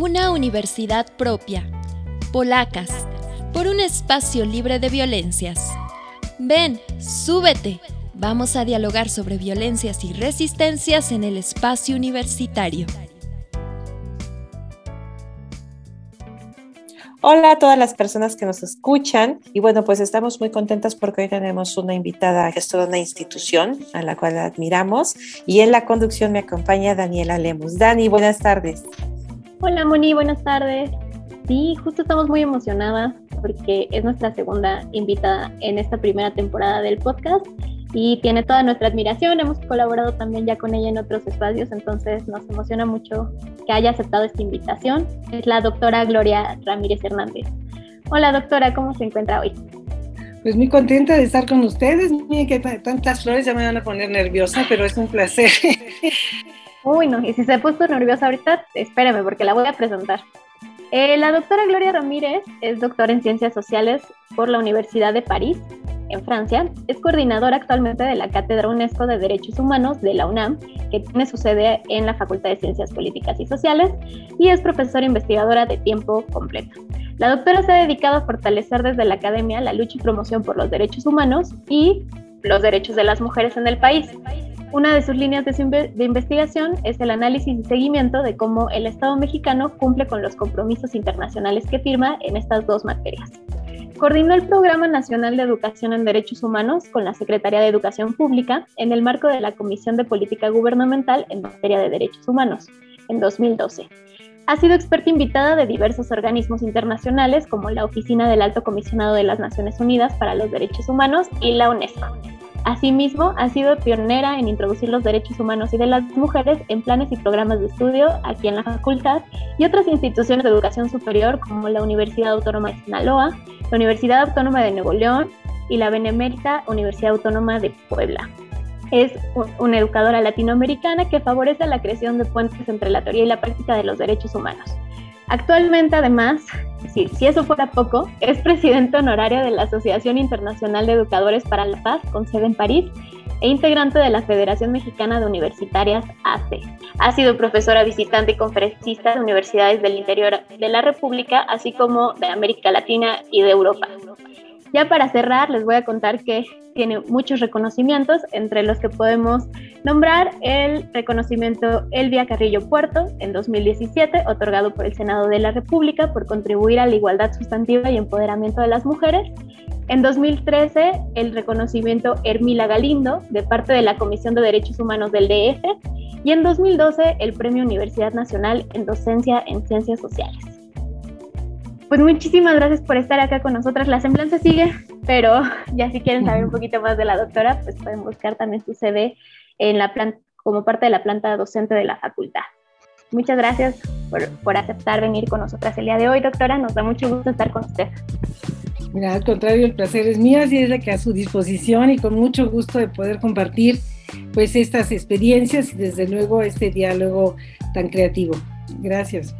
una universidad propia. Polacas, por un espacio libre de violencias. Ven, súbete. Vamos a dialogar sobre violencias y resistencias en el espacio universitario. Hola a todas las personas que nos escuchan y bueno, pues estamos muy contentas porque hoy tenemos una invitada que es una institución a la cual admiramos y en la conducción me acompaña Daniela Lemus. Dani, buenas tardes. Hola Moni, buenas tardes. Sí, justo estamos muy emocionadas porque es nuestra segunda invitada en esta primera temporada del podcast y tiene toda nuestra admiración. Hemos colaborado también ya con ella en otros espacios, entonces nos emociona mucho que haya aceptado esta invitación. Es la doctora Gloria Ramírez Hernández. Hola doctora, ¿cómo se encuentra hoy? Pues muy contenta de estar con ustedes. Miren que tantas flores ya me van a poner nerviosa, pero es un placer. Uy, no, y si se ha puesto nerviosa ahorita, espéreme porque la voy a presentar. Eh, la doctora Gloria Ramírez es doctora en Ciencias Sociales por la Universidad de París en Francia, es coordinadora actualmente de la Cátedra UNESCO de Derechos Humanos de la UNAM, que tiene su sede en la Facultad de Ciencias Políticas y Sociales, y es profesora investigadora de tiempo completo. La doctora se ha dedicado a fortalecer desde la academia la lucha y promoción por los derechos humanos y los derechos de las mujeres en el país. Una de sus líneas de, investigación es el análisis y seguimiento de cómo el Estado mexicano cumple con los compromisos internacionales que firma en estas dos materias. Coordinó el Programa Nacional de Educación en Derechos Humanos con la Secretaría de Educación Pública en el marco de la Comisión de Política Gubernamental en materia de derechos humanos en 2012. Ha sido experta invitada de diversos organismos internacionales como la Oficina del Alto Comisionado de las Naciones Unidas para los Derechos Humanos y la UNESCO. Asimismo, ha sido pionera en introducir los derechos humanos y de las mujeres en planes y programas de estudio aquí en la facultad y otras instituciones de educación superior como la Universidad Autónoma de Sinaloa, la Universidad Autónoma de Nuevo León y la Benemérita Universidad Autónoma de Puebla. Es una educadora latinoamericana que favorece la creación de puentes entre la teoría y la práctica de los derechos humanos. Actualmente, además, si, si eso fuera poco, es presidente honoraria de la Asociación Internacional de Educadores para la Paz, con sede en París, e integrante de la Federación Mexicana de Universitarias, ACE. Ha sido profesora visitante y conferencista de universidades del interior de la República, así como de América Latina y de Europa. Ya para cerrar, les voy a contar que tiene muchos reconocimientos, entre los que podemos nombrar el reconocimiento Elvia Carrillo Puerto en 2017, otorgado por el Senado de la República por contribuir a la igualdad sustantiva y empoderamiento de las mujeres. En 2013, el reconocimiento Hermila Galindo, de parte de la Comisión de Derechos Humanos del DF. Y en 2012, el Premio Universidad Nacional en Docencia en Ciencias Sociales pues muchísimas gracias por estar acá con nosotras. La semblanza sigue, pero ya si quieren saber un poquito más de la doctora, pues pueden buscar también su CV en la planta, como parte de la planta docente de la facultad. Muchas gracias por, por aceptar venir con nosotras el día de hoy, doctora. Nos da mucho gusto estar con usted. Mira, al contrario, el placer es mío, así es de que a su disposición y con mucho gusto de poder compartir pues estas experiencias y desde luego este diálogo tan creativo. Gracias.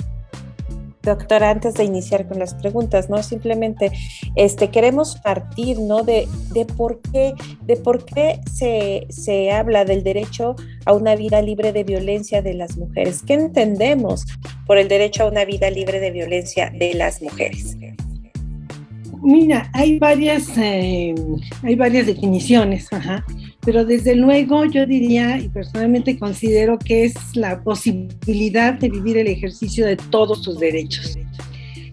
Doctora, antes de iniciar con las preguntas, ¿no? Simplemente este, queremos partir, ¿no? De, de por qué, de por qué se, se habla del derecho a una vida libre de violencia de las mujeres. ¿Qué entendemos por el derecho a una vida libre de violencia de las mujeres? Mira, hay varias, eh, hay varias definiciones. Ajá pero desde luego yo diría y personalmente considero que es la posibilidad de vivir el ejercicio de todos tus derechos,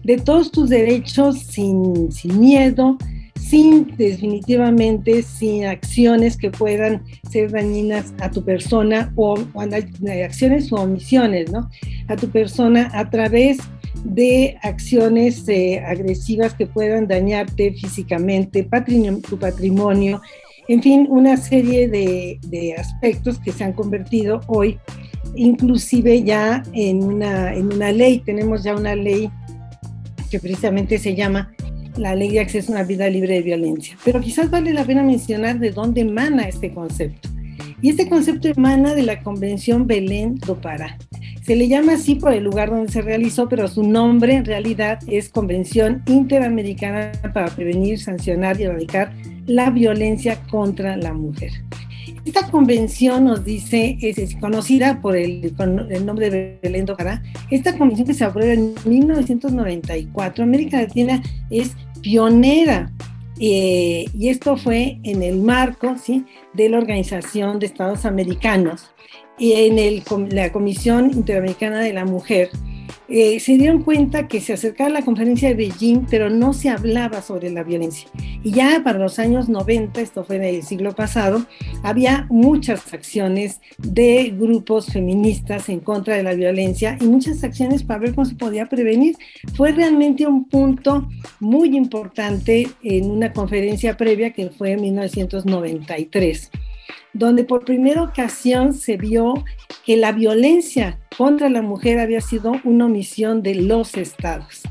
de todos tus derechos sin, sin miedo, sin definitivamente, sin acciones que puedan ser dañinas a tu persona o, o acciones o omisiones, ¿no? A tu persona a través de acciones eh, agresivas que puedan dañarte físicamente, tu patrimonio, en fin, una serie de, aspectos que se han convertido hoy inclusive ya en una, en una ley. Tenemos ya una ley que precisamente se llama la ley de acceso a una vida libre de violencia. Pero quizás vale la pena mencionar de dónde emana este concepto. Y este concepto emana de la Convención Belén do Pará. Se le llama así por el lugar donde se realizó, pero su nombre en realidad es Convención Interamericana para Prevenir, Sancionar y Erradicar la Violencia contra la Mujer. esta convención nos dice, es, conocida por el, nombre de Belén do esta convención que se aprueba en 1994, América Latina es pionera eh, y esto fue en el marco ¿sí? de la Organización de Estados Americanos en el, la Comisión Interamericana de la Mujer, eh, se dieron cuenta que se acercaba la conferencia de Beijing, pero no se hablaba sobre la violencia. Y ya para los años 90, esto fue en el siglo pasado, había muchas acciones de grupos feministas en contra de la violencia y muchas acciones para ver cómo se podía prevenir. Fue realmente un punto muy importante en una conferencia previa que fue en 1993 donde por primera ocasión se vio que la violencia contra la mujer había sido una omisión de los estados.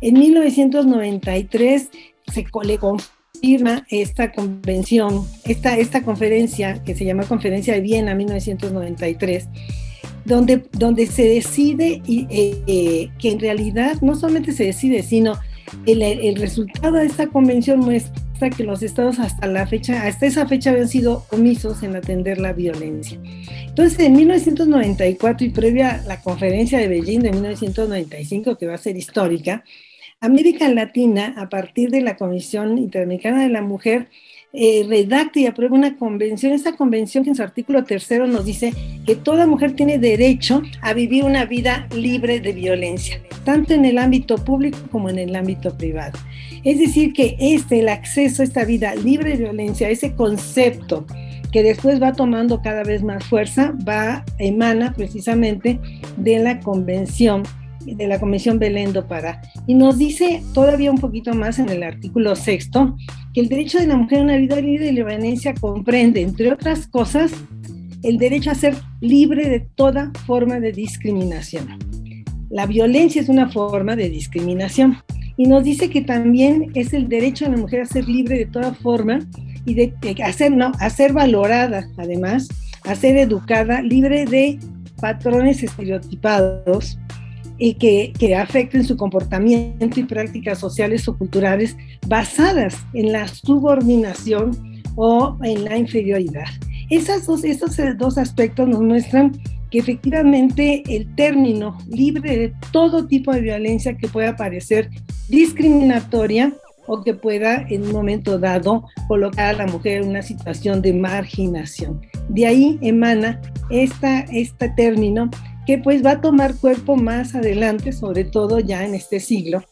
En 1993 se le confirma esta convención, esta, esta conferencia que se llama Conferencia de Viena 1993, donde, donde se decide eh, eh, que en realidad no solamente se decide, sino el, el resultado de esta convención muestra que los estados hasta la fecha, hasta esa fecha habían sido omisos en atender la violencia. Entonces, en 1994 y previa a la conferencia de Beijing de 1995, que va a ser histórica, América Latina, a partir de la Comisión Interamericana de la Mujer, eh, redacta y aprueba una convención. Esta convención que en su artículo tercero nos dice que toda mujer tiene derecho a vivir una vida libre de violencia, tanto en el ámbito público como en el ámbito privado. Es decir, que este, el acceso a esta vida libre de violencia, ese concepto que después va tomando cada vez más fuerza, va, emana precisamente de la convención de la Comisión Belén do Pará. Y nos dice todavía un poquito más en el artículo sexto que el derecho de la mujer a una vida libre de violencia comprende, entre otras cosas, el derecho a ser libre de toda forma de discriminación. La violencia es una forma de discriminación y nos dice que también es el derecho de la mujer a ser libre de toda forma y de, hacer, no, a ser valorada, además, a ser educada, libre de patrones estereotipados y que, que, afecten su comportamiento y prácticas sociales o culturales basadas en la subordinación o en la inferioridad. Esas dos, estos dos aspectos nos muestran que efectivamente el término libre de todo tipo de violencia que pueda parecer discriminatoria o que pueda en un momento dado colocar a la mujer en una situación de marginación. De ahí emana esta, este término que pues va a tomar cuerpo más adelante, sobre todo ya en este siglo,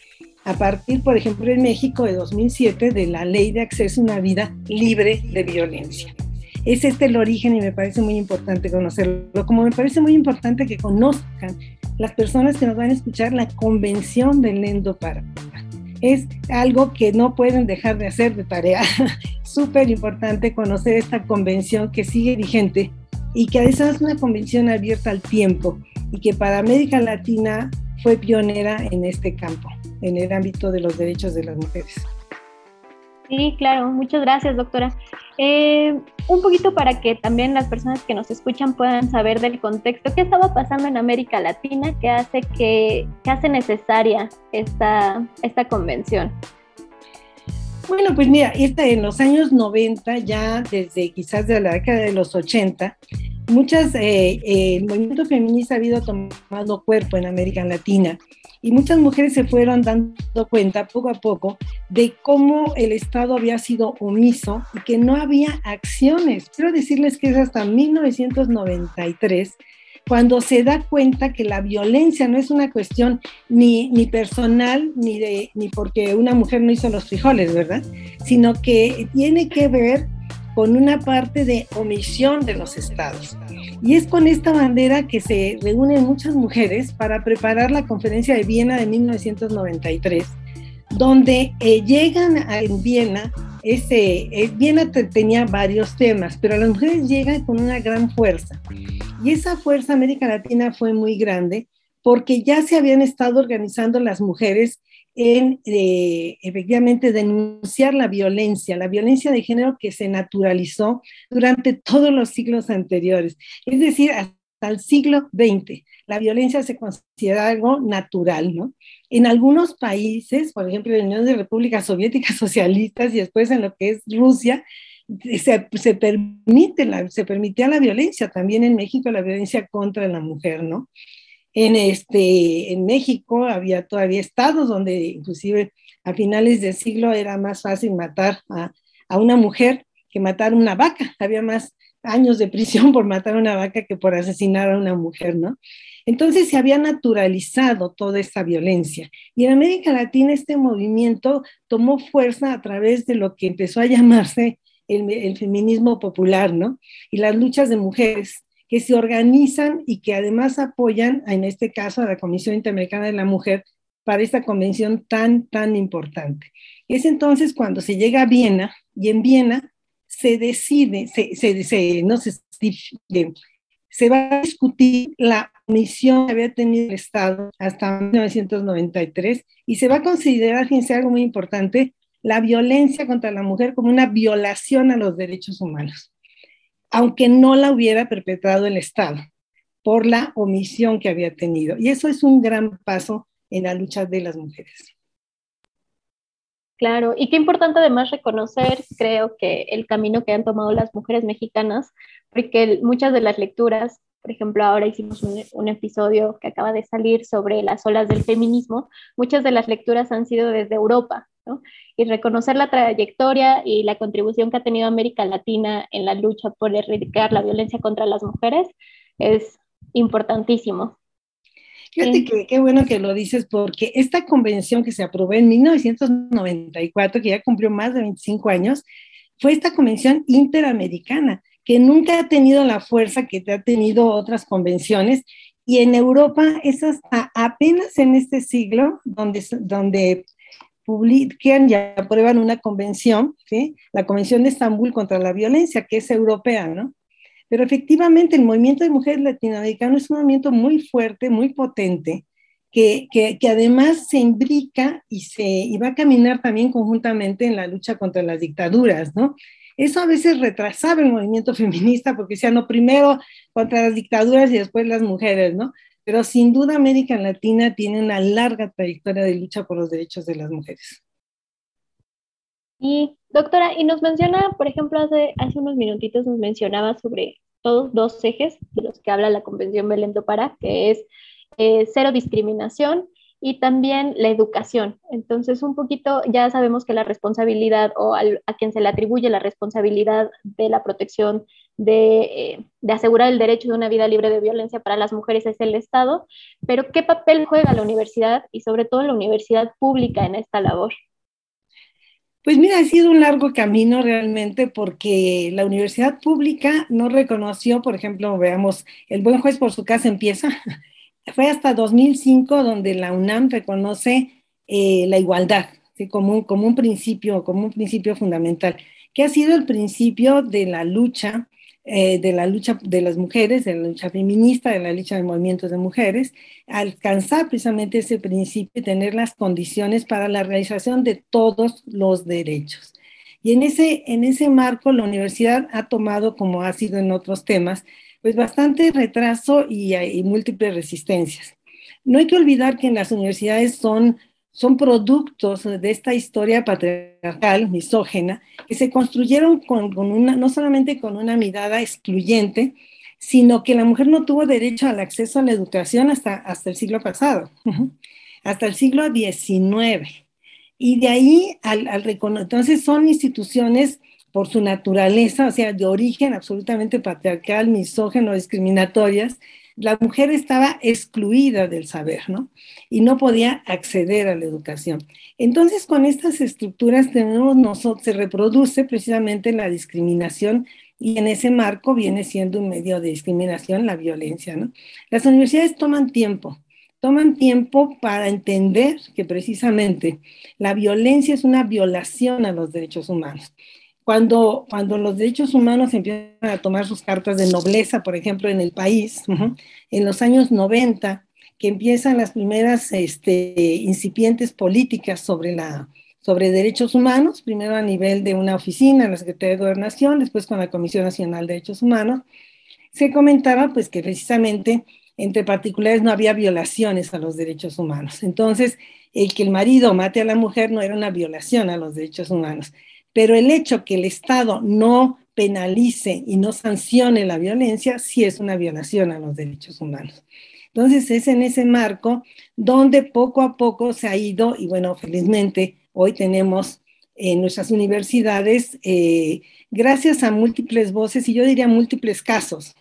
a partir, por ejemplo, en México de 2007, de la ley de acceso a una vida libre de violencia. Es este el origen y me parece muy importante conocerlo, como me parece muy importante que conozcan las personas que nos van a escuchar la Convención del Lendo para. Es algo que no pueden dejar de hacer de tarea. Súper importante conocer esta convención que sigue vigente y que además es una convención abierta al tiempo y que para América Latina fue pionera en este campo, en el ámbito de los derechos de las mujeres. Sí, claro, muchas gracias, doctora. Eh, un poquito para que también las personas que nos escuchan puedan saber del contexto, qué estaba pasando en América Latina, qué hace que, hace necesaria esta, esta convención. Bueno, pues mira, esta, en los años 90, ya desde quizás de la década de los 80, muchas, eh, eh, el movimiento feminista ha habido tomado cuerpo en América Latina y muchas mujeres se fueron dando cuenta poco a poco de cómo el Estado había sido omiso y que no había acciones. Quiero decirles que es hasta 1993 cuando se da cuenta que la violencia no es una cuestión ni, ni personal, ni, de, ni porque una mujer no hizo los frijoles, ¿verdad? Sino que tiene que ver con una parte de omisión de los estados. Y es con esta bandera que se reúnen muchas mujeres para preparar la conferencia de Viena de 1993, donde eh, llegan a, en Viena, ese, eh, Viena tenía varios temas, pero las mujeres llegan con una gran fuerza. Y esa fuerza América Latina fue muy grande porque ya se habían estado organizando las mujeres en eh, efectivamente denunciar la violencia, la violencia de género que se naturalizó durante todos los siglos anteriores, es decir, hasta el siglo XX. La violencia se considera algo natural, ¿no? En algunos países, por ejemplo, en la Unión de Repúblicas Soviéticas Socialistas y después en lo que es Rusia, se, se, permite la, se permitía la violencia, también en México la violencia contra la mujer, ¿no? En, este, en México había todavía estados donde inclusive a finales del siglo era más fácil matar a, a una mujer que matar una vaca, había más años de prisión por matar a una vaca que por asesinar a una mujer, ¿no? Entonces se había naturalizado toda esta violencia. Y en América Latina este movimiento tomó fuerza a través de lo que empezó a llamarse el, feminismo popular, ¿no? Y las luchas de mujeres que se organizan y que además apoyan, en este caso, a la Comisión Interamericana de la Mujer para esta convención tan, tan importante. Es entonces cuando se llega a Viena y en Viena se decide, se, se, no se, se va a discutir la misión que había tenido el Estado hasta 1993 y se va a considerar, fíjense, algo muy importante, la violencia contra la mujer como una violación a los derechos humanos, aunque no la hubiera perpetrado el Estado por la omisión que había tenido. Y eso es un gran paso en la lucha de las mujeres. Claro, y qué importante además reconocer, creo que el camino que han tomado las mujeres mexicanas, porque muchas de las lecturas, por ejemplo, ahora hicimos un, episodio que acaba de salir sobre las olas del feminismo, muchas de las lecturas han sido desde Europa, ¿no? Y reconocer la trayectoria y la contribución que ha tenido América Latina en la lucha por erradicar la violencia contra las mujeres es importantísimo. Fíjate que qué bueno que lo dices, porque esta convención que se aprobó en 1994, que ya cumplió más de 25 años, fue esta convención interamericana, que nunca ha tenido la fuerza que ha tenido otras convenciones. Y en Europa es hasta apenas en este siglo donde, donde publican y aprueban una convención, ¿sí? la Convención de Estambul contra la Violencia, que es europea, ¿no? Pero efectivamente el movimiento de mujeres latinoamericanas es un movimiento muy fuerte, muy potente, que, que, que, además se imbrica y, se, y va a caminar también conjuntamente en la lucha contra las dictaduras, ¿no? Eso a veces retrasaba el movimiento feminista porque decían, no, primero contra las dictaduras y después las mujeres, ¿no? Pero sin duda América Latina tiene una larga trayectoria de lucha por los derechos de las mujeres. Y doctora, y nos menciona, por ejemplo, hace, hace unos minutitos nos mencionaba sobre todos dos ejes de los que habla la Convención Belén do que es eh, cero discriminación y también la educación. Entonces, un poquito, ya sabemos que la responsabilidad o a quien se le atribuye la responsabilidad de la protección de, eh, de, asegurar el derecho de una vida libre de violencia para las mujeres es el Estado, pero ¿qué papel juega la universidad y sobre todo la universidad pública en esta labor? Pues mira, ha sido un largo camino realmente porque la universidad pública no reconoció, por ejemplo, veamos, el buen juez por su casa empieza. Fue hasta 2005 donde la UNAM reconoce eh, la igualdad como, como un principio, como un principio fundamental, que ha sido el principio de la lucha eh, de la lucha de las mujeres, de la lucha feminista, de la lucha de movimientos de mujeres, alcanzar precisamente ese principio y tener las condiciones para la realización de todos los derechos. Y en ese, en ese marco la universidad ha tomado, como ha sido en otros temas, pues bastante retraso y, y múltiples resistencias. No hay que olvidar que en las universidades son son productos de esta historia patriarcal, misógena, que se construyeron con, una, no solamente con una mirada excluyente, sino que la mujer no tuvo derecho al acceso a la educación hasta, hasta el siglo pasado, hasta el siglo XIX. Y de ahí al, al entonces son instituciones por su naturaleza, o sea, de origen absolutamente patriarcal, misógeno, discriminatorias, la mujer estaba excluida del saber, ¿no? Y no podía acceder a la educación. Entonces, con estas estructuras tenemos nosotros, se reproduce precisamente la discriminación y en ese marco viene siendo un medio de discriminación la violencia, ¿no? Las universidades toman tiempo, toman tiempo para entender que precisamente la violencia es una violación a los derechos humanos cuando, cuando los derechos humanos empiezan a tomar sus cartas de nobleza, por ejemplo, en el país, en los años 90, que empiezan las primeras este, incipientes políticas sobre, la, sobre derechos humanos, primero a nivel de una oficina, la Secretaría de Gobernación, después con la Comisión Nacional de Derechos Humanos, se comentaba pues que precisamente entre particulares no había violaciones a los derechos humanos. Entonces, el que el marido mate a la mujer no era una violación a los derechos humanos pero el hecho que el Estado no penalice y no sancione la violencia sí es una violación a los derechos humanos. Entonces es en ese marco donde poco a poco se ha ido, y bueno, felizmente hoy tenemos en nuestras universidades, eh, gracias a múltiples voces y yo diría múltiples casos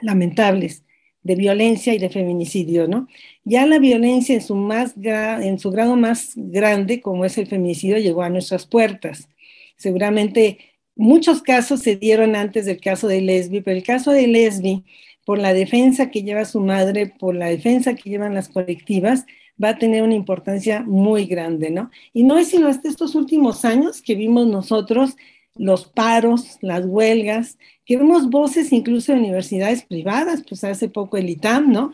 lamentables de violencia y de feminicidio, ¿no? Ya la violencia en su, más en su grado más grande, como es el feminicidio, llegó a nuestras puertas. Seguramente muchos casos se dieron antes del caso de Lesbi, pero el caso de Lesbi por la defensa que lleva su madre, por la defensa que llevan las colectivas, va a tener una importancia muy grande, ¿no? Y no es sino hasta estos últimos años que vimos nosotros los paros, las huelgas, que vemos voces incluso de universidades privadas, pues hace poco el ITAM, ¿no?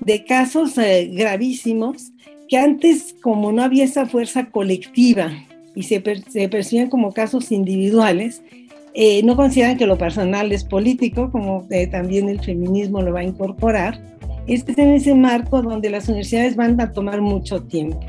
De casos eh, gravísimos que antes, como no había esa fuerza colectiva y se, se percibían como casos individuales, eh, no consideran que lo personal es político, como eh, también el feminismo lo va a incorporar. Este es en ese marco donde las universidades van a tomar mucho tiempo.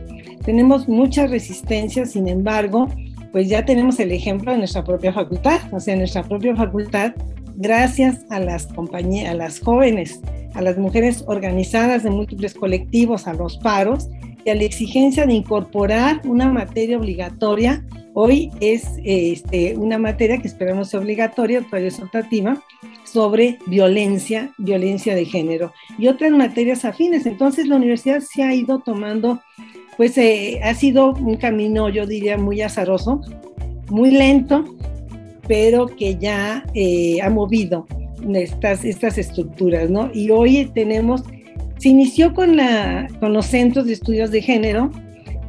Tenemos mucha resistencia, sin embargo, pues ya tenemos el ejemplo de nuestra propia facultad, o sea, nuestra propia facultad, gracias a las compañías, a las jóvenes, a las mujeres organizadas de múltiples colectivos, a los paros y a la exigencia de incorporar una materia obligatoria Hoy es este, una materia que esperamos sea obligatoria, todavía es optativa, sobre violencia, violencia de género y otras materias afines. Entonces la universidad se ha ido tomando, pues eh, ha sido un camino, yo diría, muy azaroso, muy lento, pero que ya eh, ha movido estas, estas estructuras, ¿no? Y hoy tenemos, se inició con, los centros de estudios de género,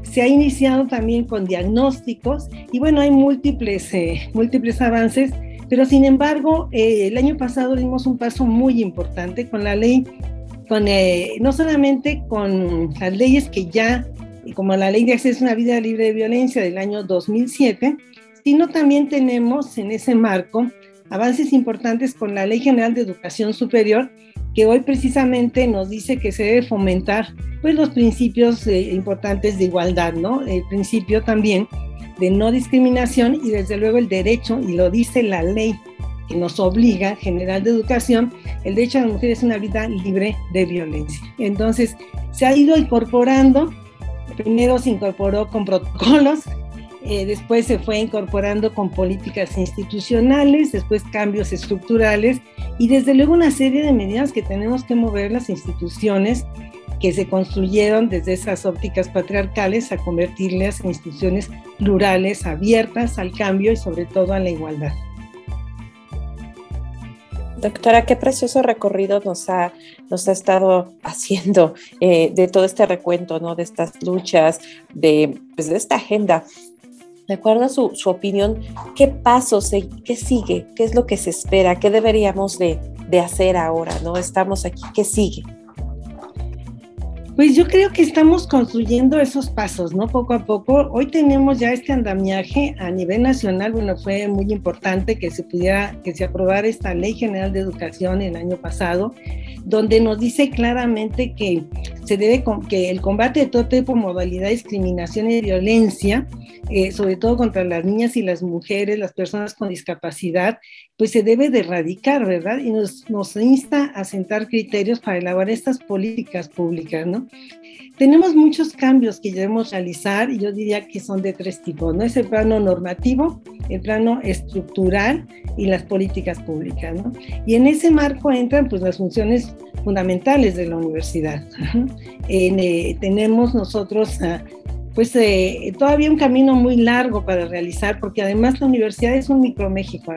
se ha iniciado también con diagnósticos y bueno, hay múltiples, eh, avances, pero sin embargo, eh, el año pasado dimos un paso muy importante con la ley, con, eh, no solamente con las leyes que ya, como la ley de acceso a una vida libre de violencia del año 2007, sino también tenemos en ese marco avances importantes con la Ley General de Educación Superior, que hoy precisamente nos dice que se debe fomentar pues, los principios eh, importantes de igualdad, ¿no? El principio también de no discriminación y desde luego el derecho, y lo dice la ley que nos obliga, General de Educación, el derecho a la mujer es una vida libre de violencia. Entonces, se ha ido incorporando, primero se incorporó con protocolos, eh, después se fue incorporando con políticas institucionales, después cambios estructurales y desde luego una serie de medidas que tenemos que mover las instituciones que se construyeron desde esas ópticas patriarcales a convertirlas en instituciones plurales, abiertas al cambio y sobre todo a la igualdad. Doctora, qué precioso recorrido nos ha, nos ha estado haciendo eh, de todo este recuento, ¿no? De estas luchas, de, pues, de esta agenda de acuerdo a su, opinión, ¿qué pasos, qué sigue? ¿Qué es lo que se espera? ¿Qué deberíamos de, de hacer ahora? ¿No? Estamos aquí, ¿qué sigue? Pues yo creo que estamos construyendo esos pasos, ¿no? Poco a poco. Hoy tenemos ya este andamiaje a nivel nacional. Bueno, fue muy importante que se pudiera, que se aprobara esta Ley General de Educación el año pasado, donde nos dice claramente que se debe, que el combate de todo tipo de modalidad discriminación y violencia, eh, sobre todo contra las niñas y las mujeres, las personas con discapacidad, pues se debe de erradicar, ¿verdad? Y nos, nos insta a sentar criterios para elaborar estas políticas públicas, ¿no? Tenemos muchos cambios que debemos realizar y yo diría que son de tres tipos, ¿no? Es el plano normativo, el plano estructural y las políticas públicas, ¿no? Y en ese marco entran pues las funciones fundamentales de la universidad. Eh, tenemos nosotros ah, pues eh, todavía un camino muy largo para realizar, porque además la universidad es un micro México.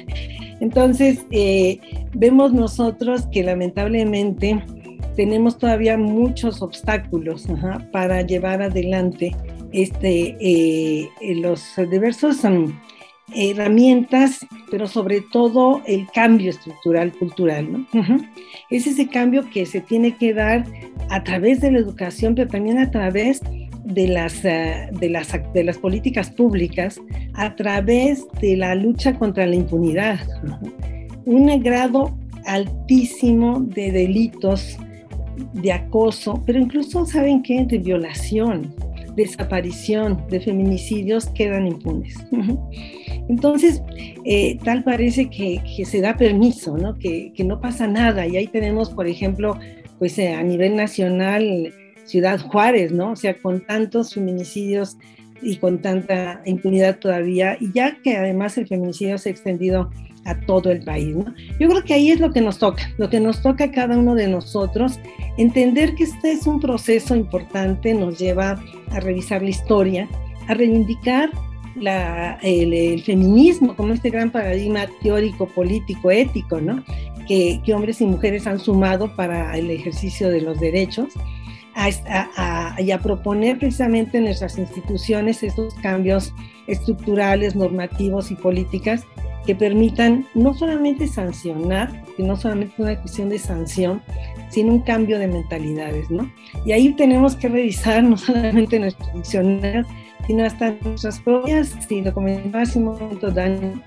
Entonces, eh, vemos nosotros que lamentablemente tenemos todavía muchos obstáculos para llevar adelante este, eh, los diversos um, herramientas, pero sobre todo el cambio estructural cultural. ¿no? Es ese cambio que se tiene que dar a través de la educación, pero también a través de las, eh, de, las, de las políticas públicas, a través de la lucha contra la impunidad. Un grado altísimo de delitos de acoso, pero incluso, ¿saben qué? De violación. desaparición, de feminicidios quedan impunes. Entonces, eh, tal parece que, se da permiso, ¿no? Que, no pasa nada. Y ahí tenemos, por ejemplo, pues eh, a nivel nacional, Ciudad Juárez, ¿no? O sea, con tantos feminicidios y con tanta impunidad todavía, y ya que además el feminicidio se ha extendido a todo el país. ¿no? Yo creo que ahí es lo que nos toca, lo que nos toca a cada uno de nosotros, entender que este es un proceso importante, nos lleva a revisar la historia, a reivindicar el, feminismo como este gran paradigma teórico, político, ético, ¿no? Que, hombres y mujeres han sumado para el ejercicio de los derechos. Y a proponer precisamente en nuestras instituciones estos cambios estructurales, normativos y políticas que permitan no solamente sancionar, que no solamente una cuestión de sanción, sino un cambio de mentalidades, ¿no? Y ahí tenemos que revisar no solamente nuestros diccionarios, sino hasta nuestras propias, si lo comentaba hace un momento, Dan,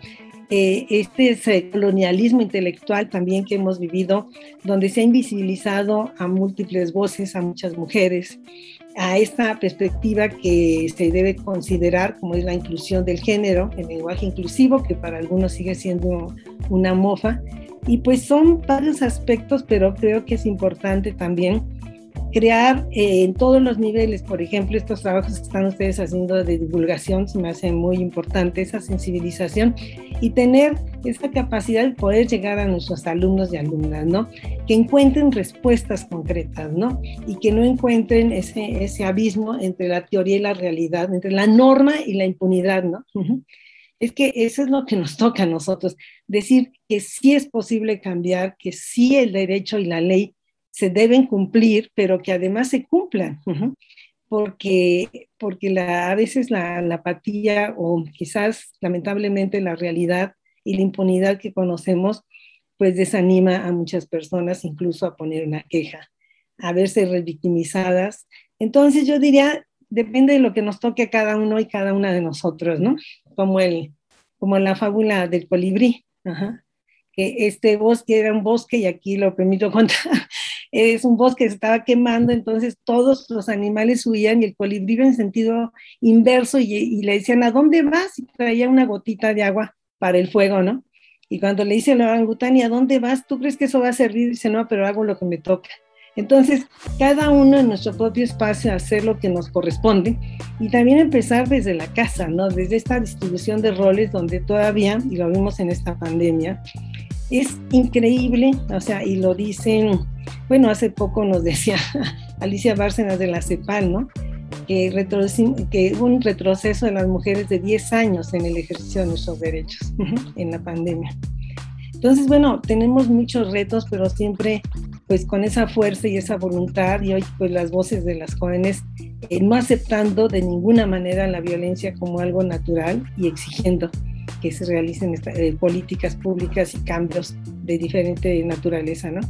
eh, este colonialismo intelectual también que hemos vivido, donde se ha invisibilizado a múltiples voces, a muchas mujeres, a esta perspectiva que se debe considerar como es la inclusión del género, el lenguaje inclusivo, que para algunos sigue siendo una mofa. Y pues son varios aspectos, pero creo que es importante también crear eh, en todos los niveles, por ejemplo, estos trabajos que están ustedes haciendo de divulgación, se me hace muy importante esa sensibilización y tener esa capacidad de poder llegar a nuestros alumnos y alumnas, ¿no? Que encuentren respuestas concretas, ¿no? Y que no encuentren ese, ese abismo entre la teoría y la realidad, entre la norma y la impunidad, ¿no? Es que eso es lo que nos toca a nosotros, decir que sí es posible cambiar, que sí el derecho y la ley se deben cumplir, pero que además se cumplan, porque, porque la, a veces la, la, apatía o quizás lamentablemente la realidad y la impunidad que conocemos, pues desanima a muchas personas incluso a poner una queja, a verse revictimizadas. Entonces yo diría, depende de lo que nos toque a cada uno y cada una de nosotros, ¿no? Como, el, como la fábula del colibrí, que este bosque era un bosque y aquí lo permito contar, es un bosque que se estaba quemando, entonces todos los animales huían y el colibrí iba en sentido inverso y, le decían, ¿a dónde vas? Y traía una gotita de agua para el fuego, ¿no? Y cuando le dice a la orangután, ¿y a dónde vas? ¿Tú crees que eso va a servir? Dice, no, pero hago lo que me toca. Entonces, cada uno en nuestro propio espacio hacer lo que nos corresponde y también empezar desde la casa, ¿no? Desde esta distribución de roles donde todavía, y lo vimos en esta pandemia, es increíble, o sea, y lo dicen, bueno, hace poco nos decía Alicia Bárcenas de la CEPAL, ¿no? Que, que hubo un retroceso de las mujeres de 10 años en el ejercicio de nuestros derechos en la pandemia. Entonces, bueno, tenemos muchos retos, pero siempre pues con esa fuerza y esa voluntad y hoy pues las voces de las jóvenes eh, no aceptando de ninguna manera la violencia como algo natural y exigiendo que se realicen eh, políticas públicas y cambios de diferente naturaleza, ¿no?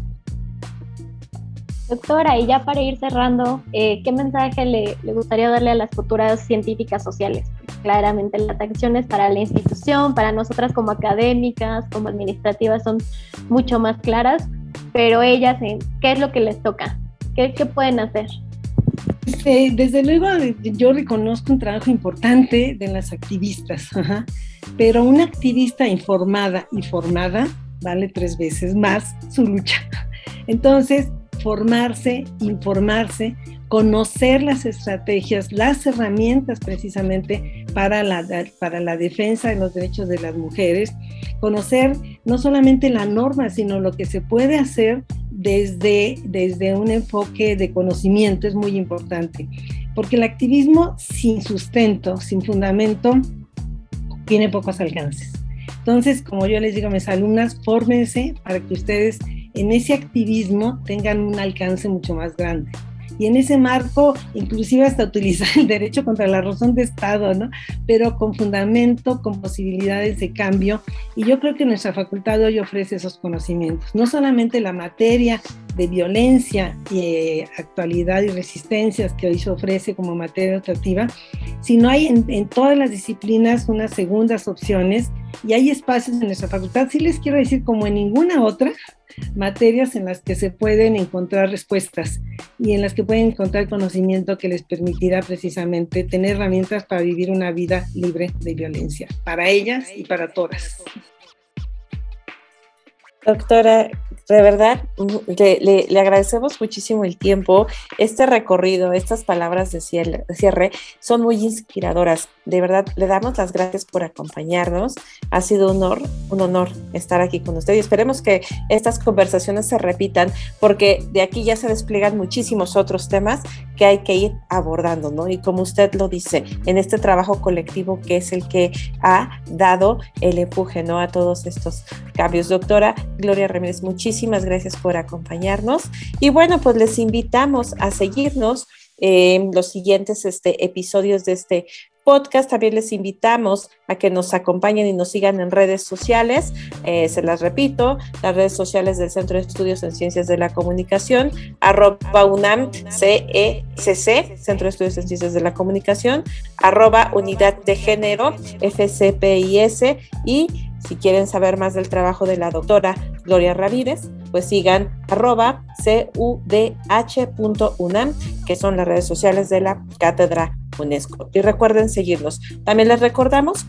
Doctora, y ya para ir cerrando, eh, ¿qué mensaje le, gustaría darle a las futuras científicas sociales? Claramente las acciones para la institución, para nosotras como académicas, como administrativas son mucho más claras, pero ellas, ¿qué es lo que les toca? ¿Qué, qué pueden hacer? Este, desde luego, yo reconozco un trabajo importante de las activistas, pero una activista informada y formada vale tres veces más su lucha. Entonces, formarse, informarse, conocer las estrategias, las herramientas precisamente para la, para la defensa de los derechos de las mujeres, conocer no solamente la norma, sino lo que se puede hacer desde, desde un enfoque de conocimiento es muy importante, porque el activismo sin sustento, sin fundamento, tiene pocos alcances. Entonces, como yo les digo a mis alumnas, fórmense para que ustedes en ese activismo tengan un alcance mucho más grande y en ese marco inclusive hasta utilizar el derecho contra la razón de Estado, ¿no? Pero con fundamento, con posibilidades de cambio y yo creo que nuestra facultad hoy ofrece esos conocimientos, no solamente la materia de violencia y eh, actualidad y resistencias que hoy se ofrece como materia educativa, sino hay en, en todas las disciplinas unas segundas opciones y hay espacios en nuestra facultad, sí les quiero decir como en ninguna otra, materias en las que se pueden encontrar respuestas y en las que pueden encontrar conocimiento que les permitirá precisamente tener herramientas para vivir una vida libre de violencia, para ellas y para todas. Doctora, de verdad, le, agradecemos muchísimo el tiempo. Este recorrido, estas palabras de cierre, son muy inspiradoras. De verdad, le damos las gracias por acompañarnos. Ha sido un honor, un honor estar aquí con usted y esperemos que estas conversaciones se repitan porque de aquí ya se despliegan muchísimos otros temas que hay que ir abordando, ¿no? Y como usted lo dice, en este trabajo colectivo que es el que ha dado el empuje, ¿no? A todos estos cambios. Doctora Gloria Ramírez, muchísimas gracias por acompañarnos. Y bueno, pues les invitamos a seguirnos en los siguientes este, episodios de este podcast. También les invitamos a que nos acompañen y nos sigan en redes sociales. Eh, se las repito, las redes sociales del Centro de Estudios en Ciencias de la Comunicación, arroba UNAM CECC, Centro de Estudios en Ciencias de la Comunicación, arroba Unidad de Género, FCPIS y si quieren saber más del trabajo de la doctora Gloria Ramírez, pues sigan arroba cudh.unam, que son las redes sociales de la Cátedra UNESCO. Y recuerden seguirnos. También les recordamos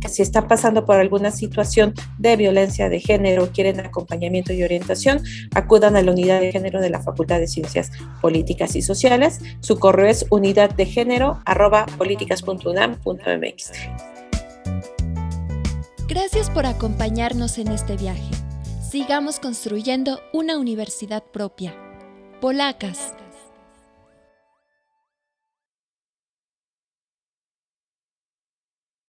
que si están pasando por alguna situación de violencia de género, quieren acompañamiento y orientación, acudan a la unidad de género de la Facultad de Ciencias Políticas y Sociales. Su correo es unidaddegénero.políticas.unam.mx. Gracias por acompañarnos en este viaje. Sigamos construyendo una universidad propia. Polacas,